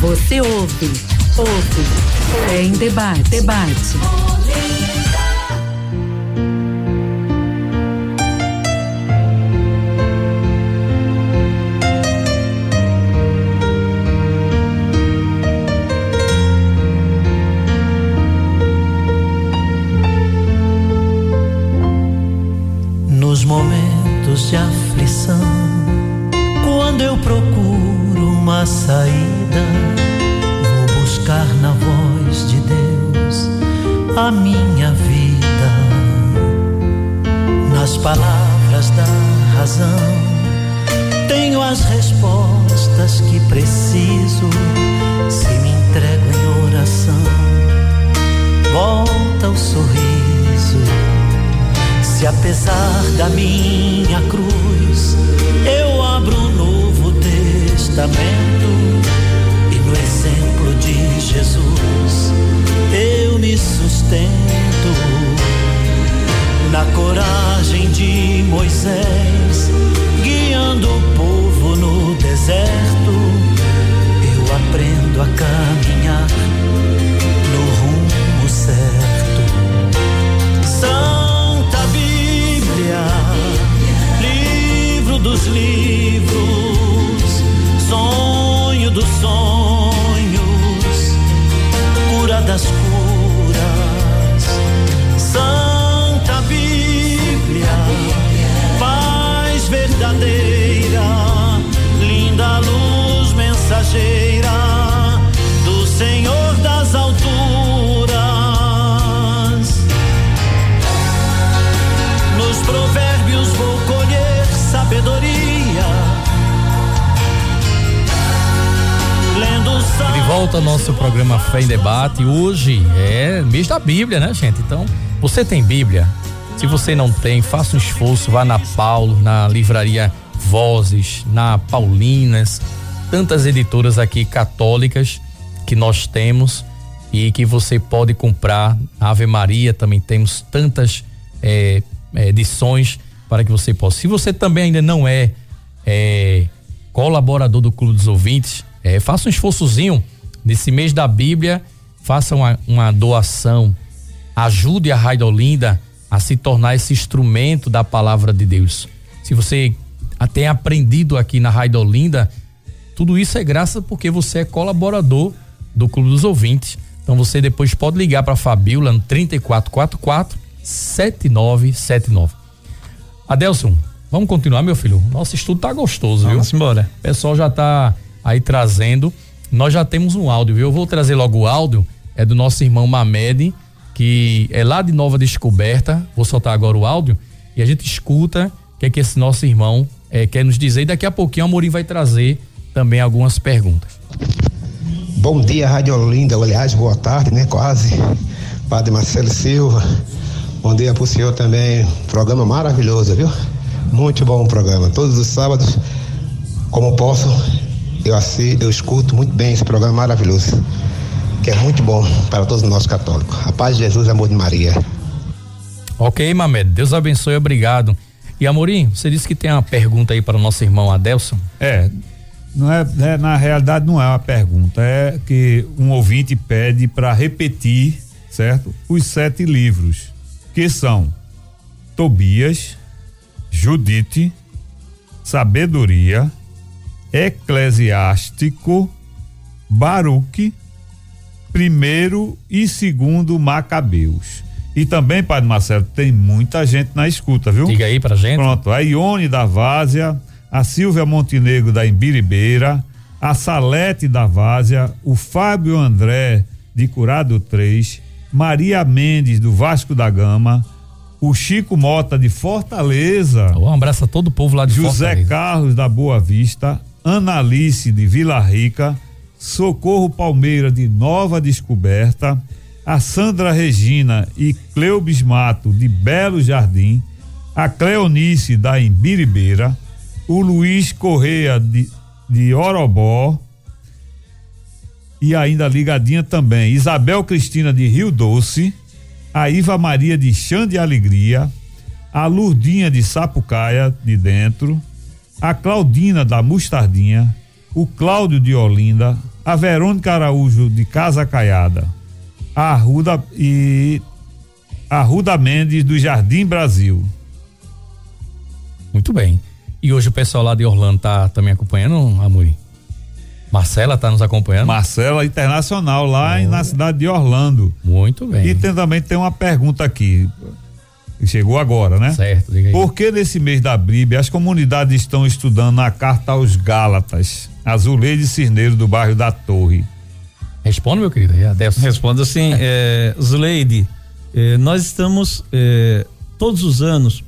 Você ouve, ouve, é em debate, debate. Razão, tenho as respostas que preciso. Se me entrego em oração, volta o sorriso. Se apesar da minha cruz eu abro um novo testamento e no exemplo de Jesus eu me sustento na coragem de Moisés guiando o povo no deserto eu aprendo a caminhar no rumo certo. Santa Bíblia, livro dos livros, sonho dos sonhos, cura das curas. Programa Fé em Debate. Hoje é mês da Bíblia, né, gente? Então, você tem Bíblia? Se você não tem, faça um esforço, vá na Paulo, na livraria Vozes, na Paulinas, tantas editoras aqui católicas que nós temos e que você pode comprar. Ave Maria também temos tantas eh, edições para que você possa. Se você também ainda não é, eh, colaborador do Clube dos Ouvintes, eh, faça um esforçozinho nesse mês da Bíblia, faça uma, uma doação, ajude a Rádio Olinda a se tornar esse instrumento da palavra de Deus. Se você tem aprendido aqui na Rádio Olinda, tudo isso é graças porque você é colaborador do Clube dos Ouvintes. Então você depois pode ligar para a Fabiola no 3444 7979. Adelson, vamos continuar, meu filho? Nosso estudo tá gostoso, viu? Vamos embora. O pessoal já tá aí trazendo. Nós já temos um áudio, viu? Eu vou trazer logo o áudio. É do nosso irmão Mamed, que é lá de Nova Descoberta. Vou soltar agora o áudio e a gente escuta o que é que esse nosso irmão eh, quer nos dizer. E daqui a pouquinho o Amorim vai trazer também algumas perguntas. Bom dia, Rádio Olinda. Aliás, boa tarde, né? Quase. Padre Marcelo Silva. Bom dia pro senhor também. Programa maravilhoso, viu? Muito bom o programa. Todos os sábados, como posso, eu, assi, eu escuto muito bem esse programa maravilhoso. Que é muito bom para todos nós católicos. A paz de Jesus, amor de Maria. Ok, Mamed. Deus abençoe, obrigado. E Amorim, você disse que tem uma pergunta aí para o nosso irmão Adelson. É, não é, é, na realidade não é uma pergunta, é que um ouvinte pede para repetir, certo? Os sete livros, que são Tobias, Judite, Sabedoria, Eclesiástico, Baruque, primeiro e segundo Macabeus. E também, Padre Marcelo, tem muita gente na escuta, viu? Diga aí pra gente. Pronto, a Ione da Várzea, a Silvia Montenegro da Embiribeira, a Salete da Várzea, o Fábio André de Curado 3, Maria Mendes do Vasco da Gama, o Chico Mota de Fortaleza. Um abraço a todo o povo lá de José Fortaleza. Carlos da Boa Vista, Analice de Vila Rica, Socorro Palmeira de Nova Descoberta, a Sandra Regina e Cleubis Mato de Belo Jardim, a Cleonice da Embiribeira, o Luiz Correia de, de Orobó e ainda ligadinha também Isabel Cristina de Rio Doce, a Iva Maria de Chã de Alegria, a Lurdinha de Sapucaia de Dentro, a Claudina da Mostardinha, o Cláudio de Olinda, a Verônica Araújo de Casa Caiada, a Arruda e a Ruda Mendes do Jardim Brasil. Muito bem. E hoje o pessoal lá de Orlando tá também acompanhando, Amuri? Marcela tá nos acompanhando? Marcela Internacional, lá oh. na cidade de Orlando. Muito bem. E tem, também tem uma pergunta aqui. Chegou agora, né? Certo, diga aí. Por que nesse mês da Bíblia as comunidades estão estudando na carta aos Gálatas, Azuleide Cirneiro do bairro da Torre? Responde, meu querido. Responda assim, é, Zuleide, é, nós estamos é, todos os anos,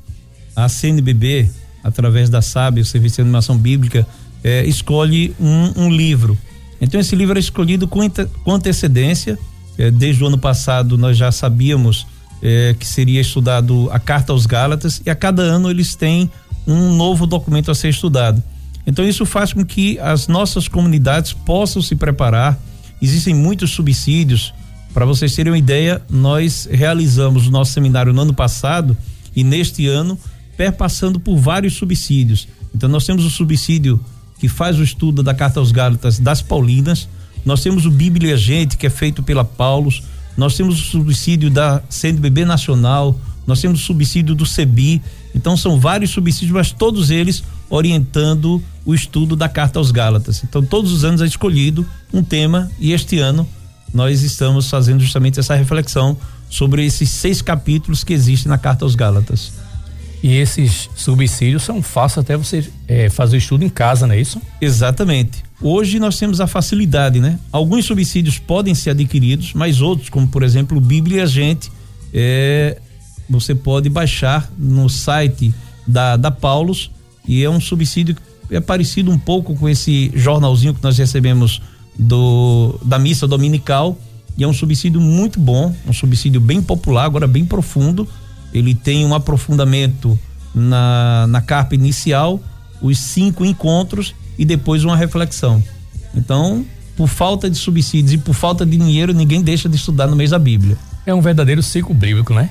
a CNBB, através da SAB, o Serviço de Animação Bíblica, é, escolhe um, um, livro. Então esse livro é escolhido com, com antecedência. É, desde o ano passado nós já sabíamos é, que seria estudado a Carta aos Gálatas e a cada ano eles têm um novo documento a ser estudado. Então isso faz com que as nossas comunidades possam se preparar. Existem muitos subsídios. Para vocês terem uma ideia, nós realizamos o nosso seminário no ano passado e neste ano perpassando por vários subsídios. Então nós temos o subsídio que faz o estudo da Carta aos Gálatas das Paulinas, nós temos o Bíblia Gente, que é feito pela Paulos, nós temos o subsídio da CNBB Nacional, nós temos o subsídio do CEBI, então são vários subsídios, mas todos eles orientando o estudo da Carta aos Gálatas. Então todos os anos é escolhido um tema e este ano nós estamos fazendo justamente essa reflexão sobre esses seis capítulos que existem na Carta aos Gálatas. E esses subsídios são fáceis até você é, fazer o estudo em casa, não é isso? Exatamente. Hoje nós temos a facilidade, né? Alguns subsídios podem ser adquiridos, mas outros, como por exemplo o Bíblia Gente, é, você pode baixar no site da, da Paulus e é um subsídio que é parecido um pouco com esse jornalzinho que nós recebemos do da missa dominical e é um subsídio muito bom, um subsídio bem popular, agora bem profundo ele tem um aprofundamento na, na carpa inicial, os cinco encontros e depois uma reflexão. Então, por falta de subsídios e por falta de dinheiro, ninguém deixa de estudar no mês da Bíblia. É um verdadeiro ciclo bíblico, né?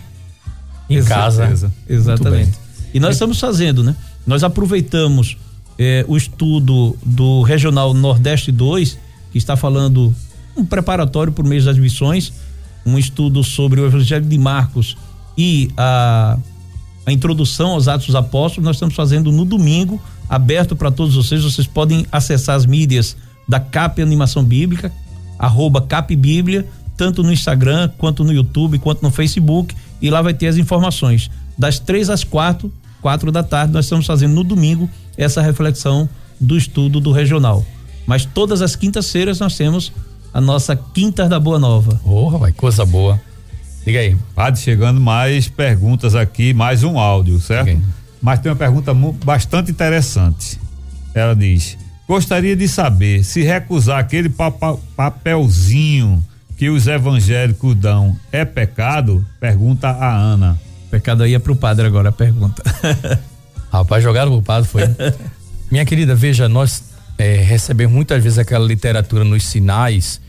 Em casa. Exatamente. E nós estamos fazendo, né? Nós aproveitamos eh, o estudo do Regional Nordeste 2, que está falando um preparatório por mês das missões, um estudo sobre o Evangelho de Marcos e a, a introdução aos Atos dos Apóstolos nós estamos fazendo no domingo, aberto para todos vocês. Vocês podem acessar as mídias da CAP Animação Bíblica, arroba CAP Bíblia, tanto no Instagram, quanto no YouTube, quanto no Facebook, e lá vai ter as informações. Das três às quatro, quatro da tarde, nós estamos fazendo no domingo essa reflexão do estudo do regional. Mas todas as quintas-feiras nós temos a nossa Quinta da Boa Nova. Porra, vai, coisa boa. Diga aí. Padre, chegando mais perguntas aqui, mais um áudio, certo? Mas tem uma pergunta bastante interessante. Ela diz: Gostaria de saber se recusar aquele papelzinho que os evangélicos dão é pecado? Pergunta a Ana. Pecado aí é pro padre agora a pergunta. Rapaz, jogaram pro padre, foi. Minha querida, veja, nós é, recebemos muitas vezes aquela literatura nos sinais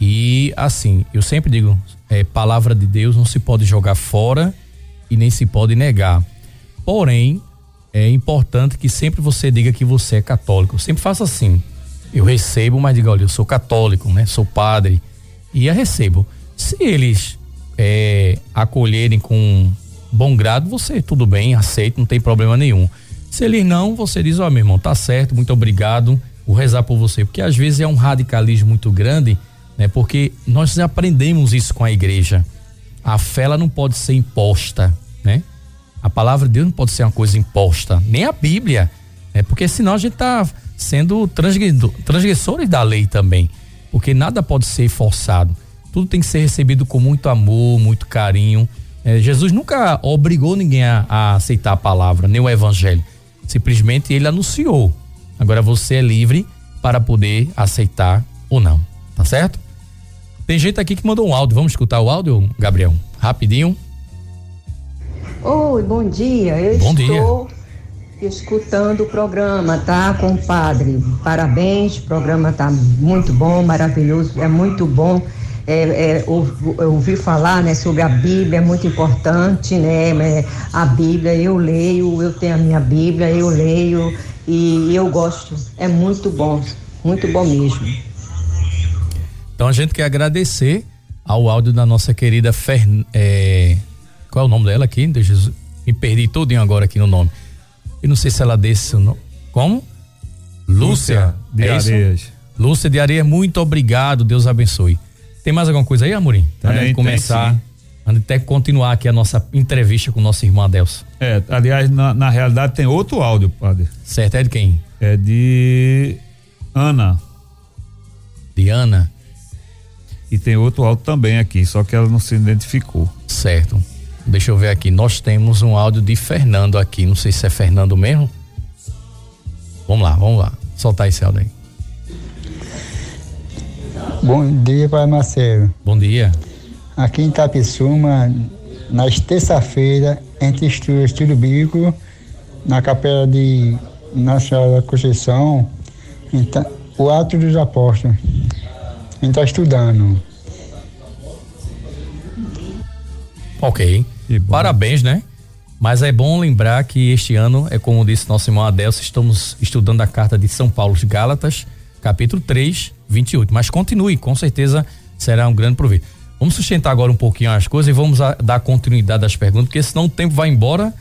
e assim, eu sempre digo, é, palavra de Deus não se pode jogar fora e nem se pode negar. Porém, é importante que sempre você diga que você é católico. sempre faça assim. Eu recebo, mas diga, olha, eu sou católico, né? Sou padre. E a recebo. Se eles é, acolherem com bom grado, você tudo bem, aceita, não tem problema nenhum. Se eles não, você diz, ó, oh, meu irmão, tá certo, muito obrigado, vou rezar por você. Porque às vezes é um radicalismo muito grande né? Porque nós aprendemos isso com a igreja. A fé ela não pode ser imposta? A palavra de Deus não pode ser uma coisa imposta, nem a Bíblia, né? Porque senão a gente está sendo transgressores da lei também, porque nada pode ser forçado. Tudo tem que ser recebido com muito amor, muito carinho. É, Jesus nunca obrigou ninguém a, a aceitar a palavra, nem o evangelho. Simplesmente ele anunciou. Agora você é livre para poder aceitar ou não, tá certo? Tem gente aqui que mandou um áudio. Vamos escutar o áudio, Gabriel? Rapidinho. Oi, bom dia. Eu bom estou dia. escutando o programa, tá, compadre? Parabéns, o programa tá muito bom, maravilhoso, é muito bom. É, é, ouvir falar né, sobre a Bíblia é muito importante, né? É, a Bíblia eu leio, eu tenho a minha Bíblia, eu leio e eu gosto. É muito bom Muito bom mesmo. Então a gente quer agradecer ao áudio da nossa querida Fern, é, qual é o nome dela aqui? Deixa, me perdi todinho agora aqui no nome. E não sei se ela desse o nome. Como? Lúcia, Lúcia de é Areias. Lúcia de Areias, muito obrigado, Deus abençoe. Tem mais alguma coisa aí, Amorim? Antes de começar, antes de continuar aqui a nossa entrevista com o nosso irmão Adelso. É, aliás, na, na realidade tem outro áudio, padre. Certo, é de quem? É de Ana. De Ana? E tem outro áudio também aqui, só que ela não se identificou. Certo. Deixa eu ver aqui. Nós temos um áudio de Fernando aqui. Não sei se é Fernando mesmo. Vamos lá, vamos lá. Soltar esse áudio aí. Bom dia, Pai Marcelo. Bom dia. Aqui em Tapissuma, nas terça-feira, entre estudo, estudo bíblico, na capela de Nossa Senhora da Conceição, então, o Ato dos Apóstolos. A gente está estudando. Ok. Parabéns, né? Mas é bom lembrar que este ano, é como disse nosso irmão Adelso, estamos estudando a carta de São Paulo de Gálatas, capítulo 3, 28. Mas continue, com certeza será um grande proveito. Vamos sustentar agora um pouquinho as coisas e vamos dar continuidade às perguntas, porque senão o tempo vai embora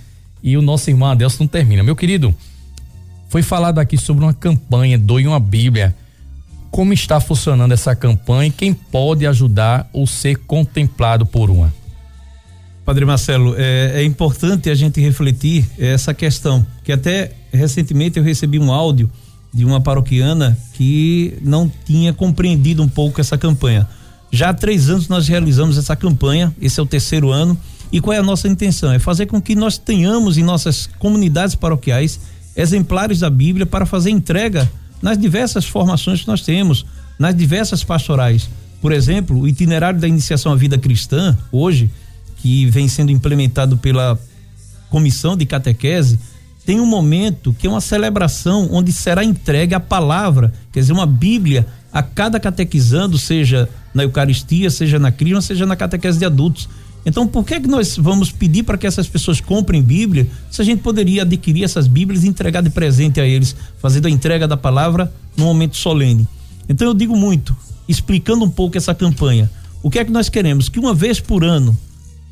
e o nosso irmão Adelso não termina. Meu querido, foi falado aqui sobre uma campanha Doe uma Bíblia. Como está funcionando essa campanha e quem pode ajudar ou ser contemplado por uma? Padre Marcelo, é, é, importante a gente refletir essa questão, que até recentemente eu recebi um áudio de uma paroquiana que não tinha compreendido um pouco essa campanha. Já há três anos nós realizamos essa campanha, esse é o terceiro ano, e qual é a nossa intenção? É fazer com que nós tenhamos em nossas comunidades paroquiais exemplares da Bíblia para fazer entrega nas diversas formações que nós temos, nas diversas pastorais. Por exemplo, o itinerário da iniciação à vida cristã, hoje, que vem sendo implementado pela comissão de catequese, tem um momento que é uma celebração onde será entregue a palavra, quer dizer, uma Bíblia a cada catequizando, seja na Eucaristia, seja na crisma, seja na catequese de adultos. Então, por que que nós vamos pedir para que essas pessoas comprem Bíblia, se a gente poderia adquirir essas Bíblias e entregar de presente a eles, fazendo a entrega da palavra num momento solene? Então, eu digo muito, explicando um pouco essa campanha. O que é que nós queremos? Que uma vez por ano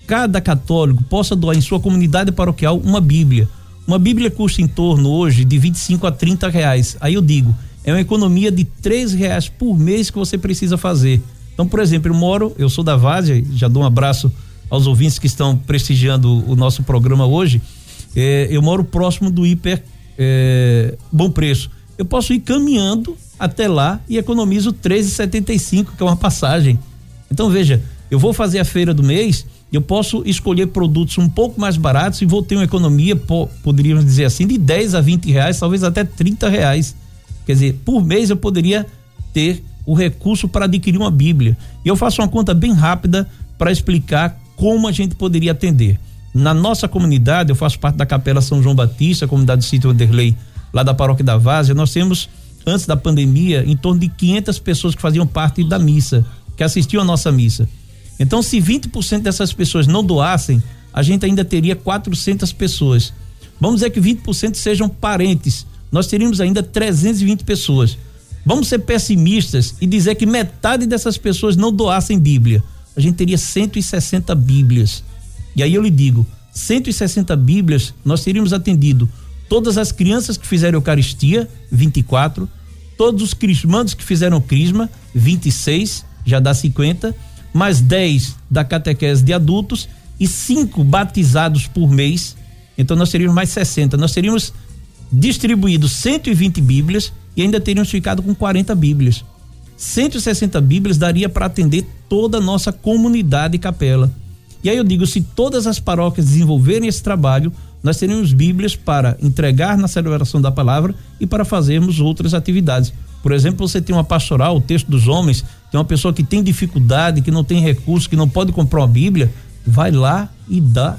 cada católico possa doar em sua comunidade paroquial uma Bíblia. Uma Bíblia custa em torno hoje de 25 a 30 reais. Aí eu digo, é uma economia de três reais por mês que você precisa fazer. Então, por exemplo, eu moro, eu sou da Várzea, já dou um abraço aos ouvintes que estão prestigiando o nosso programa hoje. É, eu moro próximo do hiper é, bom preço. Eu posso ir caminhando até lá e economizo 13,75, que é uma passagem. Então veja, eu vou fazer a feira do mês, eu posso escolher produtos um pouco mais baratos e vou ter uma economia, poderíamos dizer assim, de 10 a 20 reais, talvez até 30 reais. Quer dizer, por mês eu poderia ter o recurso para adquirir uma Bíblia. E eu faço uma conta bem rápida para explicar como a gente poderia atender. Na nossa comunidade, eu faço parte da Capela São João Batista, comunidade do Sítio Anderley, lá da Paróquia da Várzea, nós temos, antes da pandemia, em torno de 500 pessoas que faziam parte da missa, que assistiam a nossa missa. Então, se 20% dessas pessoas não doassem, a gente ainda teria 400 pessoas. Vamos dizer que 20% sejam parentes, nós teríamos ainda 320 pessoas. Vamos ser pessimistas e dizer que metade dessas pessoas não doassem Bíblia. A gente teria 160 Bíblias. E aí eu lhe digo, 160 Bíblias, nós teríamos atendido todas as crianças que fizeram Eucaristia, 24, todos os crismandos que fizeram Crisma, 26, já dá 50 mais 10 da catequese de adultos e cinco batizados por mês. Então nós teríamos mais 60. Nós teríamos distribuído 120 Bíblias e ainda teríamos ficado com 40 Bíblias. 160 Bíblias daria para atender toda a nossa comunidade e capela. E aí eu digo, se todas as paróquias desenvolverem esse trabalho, nós teríamos Bíblias para entregar na celebração da palavra e para fazermos outras atividades. Por exemplo, você tem uma pastoral, o texto dos homens, tem uma pessoa que tem dificuldade, que não tem recurso, que não pode comprar uma Bíblia, vai lá e dá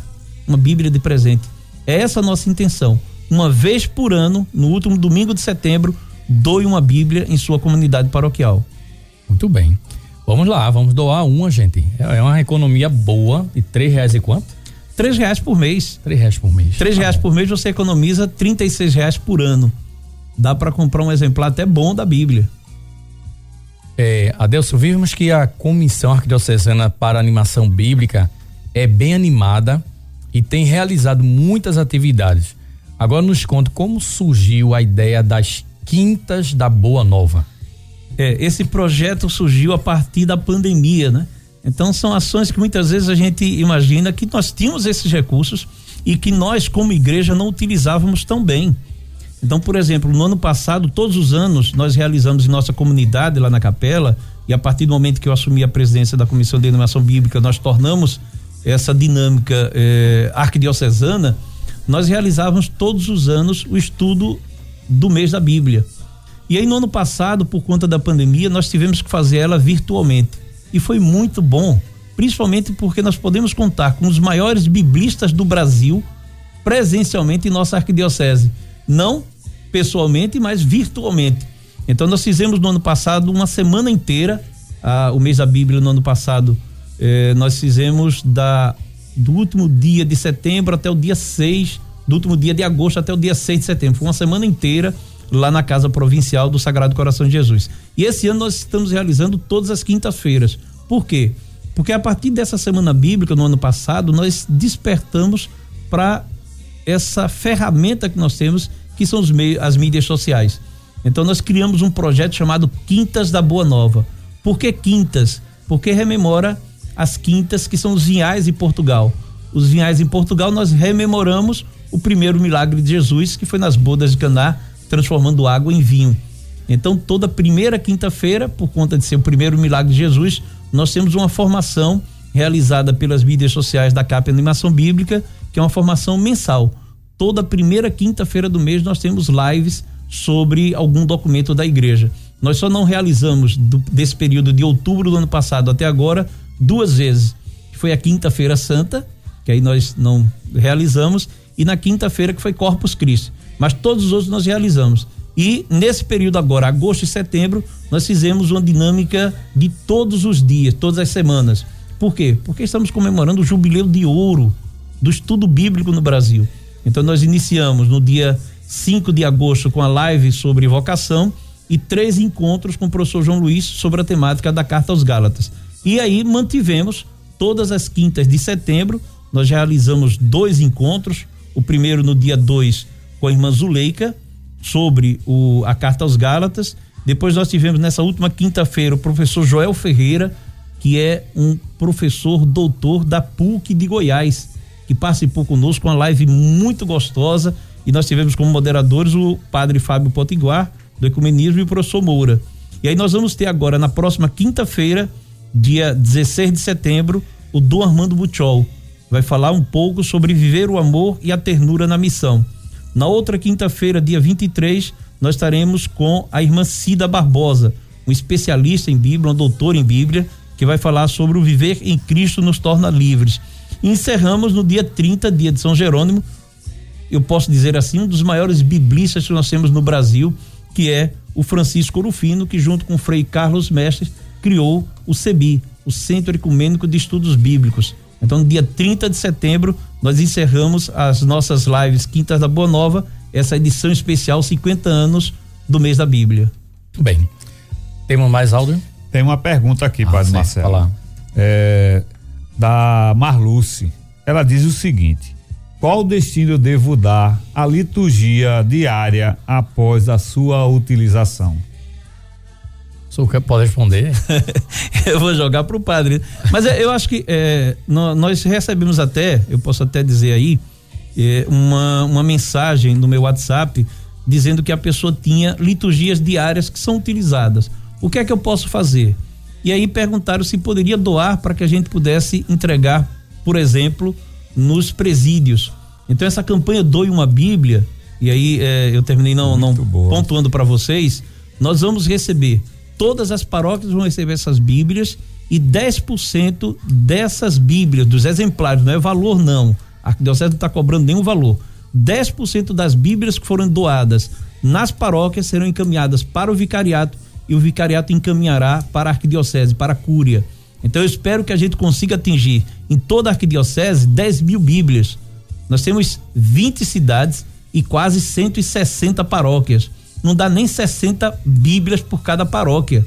uma Bíblia de presente. É essa a nossa intenção. Uma vez por ano, no último domingo de setembro, doe uma Bíblia em sua comunidade paroquial. Muito bem. Vamos lá, vamos doar uma, gente. É uma economia boa de três reais e quanto? Três reais por mês. Três reais por mês. Três tá reais bom. por mês você economiza trinta e seis reais por ano dá para comprar um exemplar até bom da Bíblia. É, Adelson, vimos que a Comissão Arquidiocesana para Animação Bíblica é bem animada e tem realizado muitas atividades. Agora nos conta como surgiu a ideia das Quintas da Boa Nova. É, esse projeto surgiu a partir da pandemia, né? Então são ações que muitas vezes a gente imagina que nós tínhamos esses recursos e que nós como igreja não utilizávamos tão bem. Então, por exemplo, no ano passado, todos os anos, nós realizamos em nossa comunidade lá na capela, e a partir do momento que eu assumi a presidência da Comissão de Animação Bíblica, nós tornamos essa dinâmica eh, arquidiocesana, nós realizávamos todos os anos o estudo do mês da Bíblia. E aí no ano passado, por conta da pandemia, nós tivemos que fazer ela virtualmente. E foi muito bom, principalmente porque nós podemos contar com os maiores biblistas do Brasil presencialmente em nossa arquidiocese. Não pessoalmente, mas virtualmente. Então nós fizemos no ano passado uma semana inteira, o mês da Bíblia no ano passado, eh, nós fizemos da do último dia de setembro até o dia 6, do último dia de agosto até o dia 6 de setembro. Foi uma semana inteira lá na Casa Provincial do Sagrado Coração de Jesus. E esse ano nós estamos realizando todas as quintas-feiras. Por quê? Porque a partir dessa semana bíblica, no ano passado, nós despertamos para essa ferramenta que nós temos, que são os meios, as mídias sociais. Então nós criamos um projeto chamado Quintas da Boa Nova. Por que quintas? Porque rememora as quintas que são os vinhais em Portugal. Os vinhais em Portugal nós rememoramos o primeiro milagre de Jesus, que foi nas bodas de Caná, transformando água em vinho. Então, toda primeira quinta-feira, por conta de ser o primeiro milagre de Jesus, nós temos uma formação realizada pelas mídias sociais da CAP Animação Bíblica, que é uma formação mensal. Toda primeira quinta-feira do mês nós temos lives sobre algum documento da igreja. Nós só não realizamos do, desse período de outubro do ano passado até agora duas vezes. Foi a quinta-feira santa, que aí nós não realizamos, e na quinta-feira que foi Corpus Christi. Mas todos os outros nós realizamos. E nesse período agora, agosto e setembro, nós fizemos uma dinâmica de todos os dias, todas as semanas. Por quê? Porque estamos comemorando o jubileu de ouro do estudo bíblico no Brasil. Então nós iniciamos no dia 5 de agosto com a live sobre vocação e três encontros com o professor João Luiz sobre a temática da Carta aos Gálatas. E aí mantivemos todas as quintas de setembro, nós realizamos dois encontros, o primeiro no dia 2 com a irmã Zuleika, sobre o, a carta aos Gálatas. Depois nós tivemos nessa última quinta-feira o professor Joel Ferreira, que é um professor doutor da PUC de Goiás, que participou conosco uma live muito gostosa. E nós tivemos como moderadores o padre Fábio Potiguar, do Ecumenismo, e o professor Moura. E aí nós vamos ter agora, na próxima quinta-feira, dia 16 de setembro, o Dom Armando Butiol vai falar um pouco sobre viver o amor e a ternura na missão. Na outra quinta-feira, dia 23, nós estaremos com a irmã Cida Barbosa, um especialista em Bíblia, uma doutora em Bíblia, que vai falar sobre o viver em Cristo nos torna livres. E encerramos no dia 30, dia de São Jerônimo, eu posso dizer assim, um dos maiores biblistas que nós temos no Brasil, que é o Francisco Orufino, que junto com o Frei Carlos Mestres criou o CEBI, o Centro Ecumênico de Estudos Bíblicos. Então, no dia 30 de setembro, nós encerramos as nossas lives Quintas da Boa Nova, essa edição especial 50 anos do mês da Bíblia. Muito bem. Temos mais áudio? Tem uma pergunta aqui, ah, Padre sim, Marcelo. Falar. É, da Marluce. Ela diz o seguinte: qual destino eu devo dar à liturgia diária após a sua utilização? O que pode responder? eu vou jogar para o padre. Mas eu acho que é, nós recebemos até, eu posso até dizer aí, é, uma, uma mensagem no meu WhatsApp dizendo que a pessoa tinha liturgias diárias que são utilizadas. O que é que eu posso fazer? E aí perguntaram se poderia doar para que a gente pudesse entregar, por exemplo, nos presídios. Então essa campanha Doe uma Bíblia, e aí é, eu terminei não, não pontuando para vocês, nós vamos receber todas as paróquias vão receber essas Bíblias e 10% dessas Bíblias, dos exemplares, não é valor não. A Arquidiocese não está cobrando nenhum valor. 10% das Bíblias que foram doadas nas paróquias serão encaminhadas para o vicariato e o vicariato encaminhará para a Arquidiocese, para a Cúria. Então eu espero que a gente consiga atingir em toda a Arquidiocese 10 mil Bíblias. Nós temos 20 cidades e quase 160 paróquias não dá nem 60 Bíblias por cada paróquia.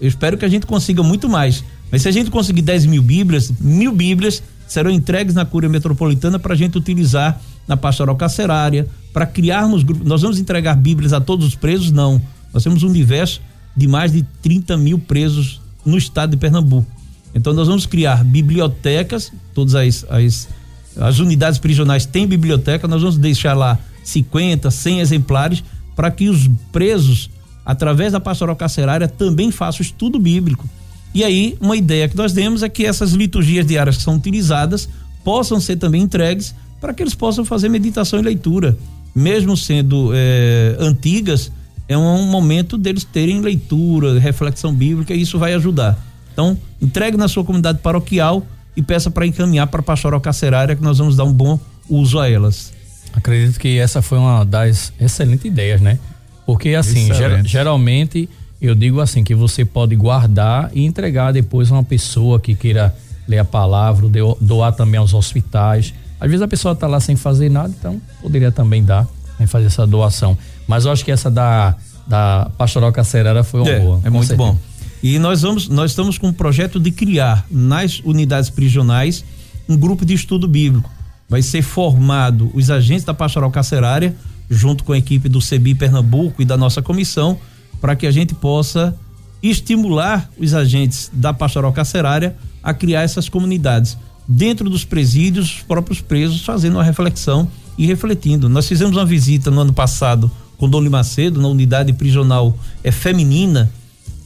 Eu espero que a gente consiga muito mais. Mas se a gente conseguir 10 mil Bíblias, mil Bíblias serão entregues na Cúria Metropolitana para a gente utilizar na pastoral carcerária, para criarmos grupos. Nós vamos entregar Bíblias a todos os presos? Não. Nós temos um universo de mais de 30 mil presos no estado de Pernambuco. Então nós vamos criar bibliotecas, todas as, as, as unidades prisionais têm biblioteca, nós vamos deixar lá 50, 100 exemplares para que os presos, através da pastoral carcerária, também façam estudo bíblico. E aí, uma ideia que nós demos é que essas liturgias diárias que são utilizadas possam ser também entregues para que eles possam fazer meditação e leitura. Mesmo sendo é, antigas, é um momento deles terem leitura, reflexão bíblica, e isso vai ajudar. Então, entregue na sua comunidade paroquial e peça para encaminhar para a pastoral carcerária que nós vamos dar um bom uso a elas. Acredito que essa foi uma das excelentes ideias, né? Porque assim, ger geralmente eu digo assim que você pode guardar e entregar depois a uma pessoa que queira ler a palavra, doar também aos hospitais. Às vezes a pessoa está lá sem fazer nada, então poderia também dar, né, fazer essa doação. Mas eu acho que essa da, da pastoral carcerária foi uma é, boa. É muito certeza. bom. E nós vamos, nós estamos com um projeto de criar nas unidades prisionais um grupo de estudo bíblico. Vai ser formado os agentes da pastoral carcerária, junto com a equipe do CEBI Pernambuco e da nossa comissão, para que a gente possa estimular os agentes da pastoral carcerária a criar essas comunidades dentro dos presídios, os próprios presos fazendo uma reflexão e refletindo. Nós fizemos uma visita no ano passado com Dom Macedo na unidade prisional é feminina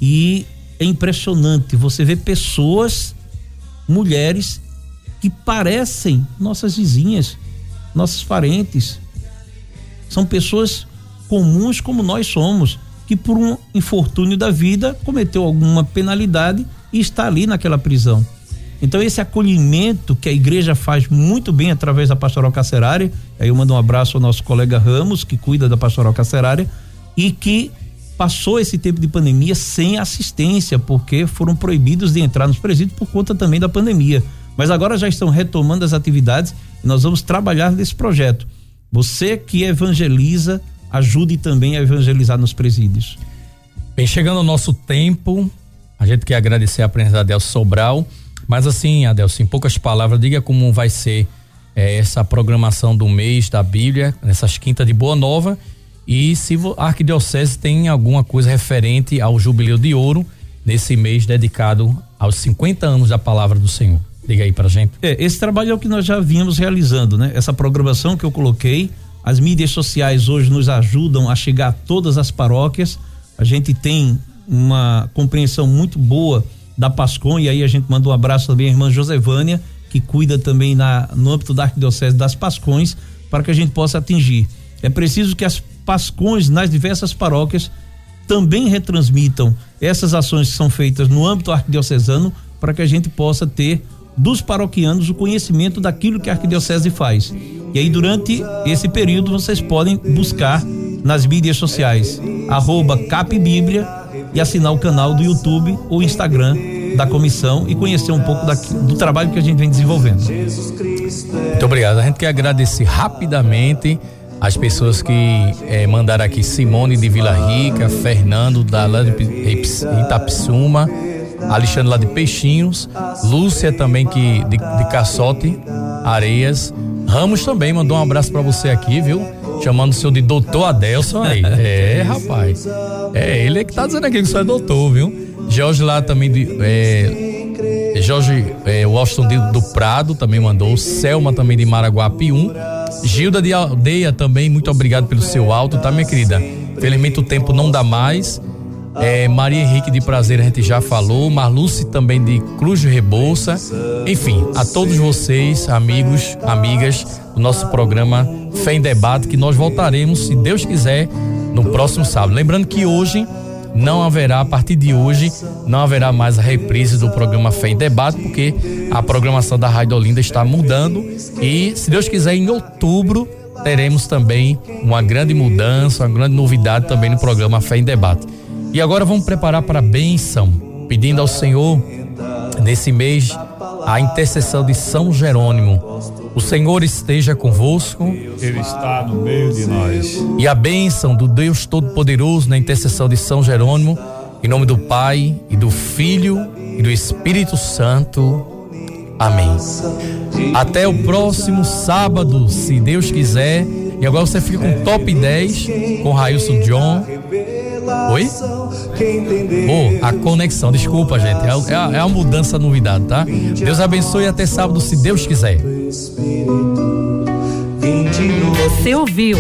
e é impressionante você ver pessoas, mulheres que parecem nossas vizinhas, nossos parentes. São pessoas comuns como nós somos, que por um infortúnio da vida cometeu alguma penalidade e está ali naquela prisão. Então esse acolhimento que a igreja faz muito bem através da pastoral carcerária, aí eu mando um abraço ao nosso colega Ramos, que cuida da pastoral carcerária e que passou esse tempo de pandemia sem assistência, porque foram proibidos de entrar nos presídios por conta também da pandemia. Mas agora já estão retomando as atividades e nós vamos trabalhar nesse projeto. Você que evangeliza, ajude também a evangelizar nos presídios. Bem, chegando ao nosso tempo, a gente quer agradecer a presença da Adelso Sobral mas assim, Adelson, em poucas palavras, diga como vai ser é, essa programação do mês da Bíblia, nessas quintas de Boa Nova, e se a Arquidiocese tem alguma coisa referente ao Jubileu de Ouro nesse mês dedicado aos 50 anos da Palavra do Senhor. Diga aí pra gente. É, esse trabalho é o que nós já vínhamos realizando, né? Essa programação que eu coloquei, as mídias sociais hoje nos ajudam a chegar a todas as paróquias. A gente tem uma compreensão muito boa da Pascom, e aí a gente manda um abraço também à irmã Josevânia, que cuida também na, no âmbito da Arquidiocese das Pascões, para que a gente possa atingir. É preciso que as Pascões nas diversas paróquias também retransmitam essas ações que são feitas no âmbito arquidiocesano, para que a gente possa ter dos paroquianos o conhecimento daquilo que a arquidiocese faz. E aí, durante esse período, vocês podem buscar nas mídias sociais, arroba Capbíblia e assinar o canal do YouTube ou Instagram da comissão e conhecer um pouco do trabalho que a gente vem desenvolvendo. Muito obrigado. A gente quer agradecer rapidamente as pessoas que eh, mandaram aqui Simone de Vila Rica, Fernando da Itapsuma, Alexandre lá de Peixinhos, Lúcia também que de, de Caçote, Areias, Ramos também mandou um abraço para você aqui, viu? Chamando o senhor de doutor Adelson aí. É, rapaz. É, ele é que tá dizendo aqui que o senhor é doutor, viu? Jorge lá também de. É, Jorge é, Washington de, do Prado também mandou. Selma também de Maraguapi 1. Gilda de Aldeia também, muito obrigado pelo seu alto, tá, minha querida? Infelizmente o tempo não dá mais. É, Maria Henrique de Prazer a gente já falou, Marluce também de Cruz de Rebouça. Enfim, a todos vocês, amigos, amigas nosso programa Fé em Debate, que nós voltaremos, se Deus quiser, no próximo sábado. Lembrando que hoje não haverá, a partir de hoje, não haverá mais a reprise do programa Fé em Debate, porque a programação da Rádio Olinda está mudando e, se Deus quiser, em outubro teremos também uma grande mudança, uma grande novidade também no programa Fé em Debate. E agora vamos preparar para a bênção, pedindo ao Senhor, nesse mês, a intercessão de São Jerônimo. O Senhor esteja convosco. Ele está no meio de nós. E a bênção do Deus Todo-Poderoso na intercessão de São Jerônimo Em nome do Pai e do Filho e do Espírito Santo. Amém. Até o próximo sábado, se Deus quiser. E agora você fica com top 10 com Railson John. Oi? Oh, a conexão, desculpa, gente. É, é, é a mudança, novidade, tá? Deus abençoe até sábado, se Deus quiser. Você ouviu?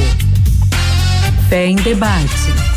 Fé em debate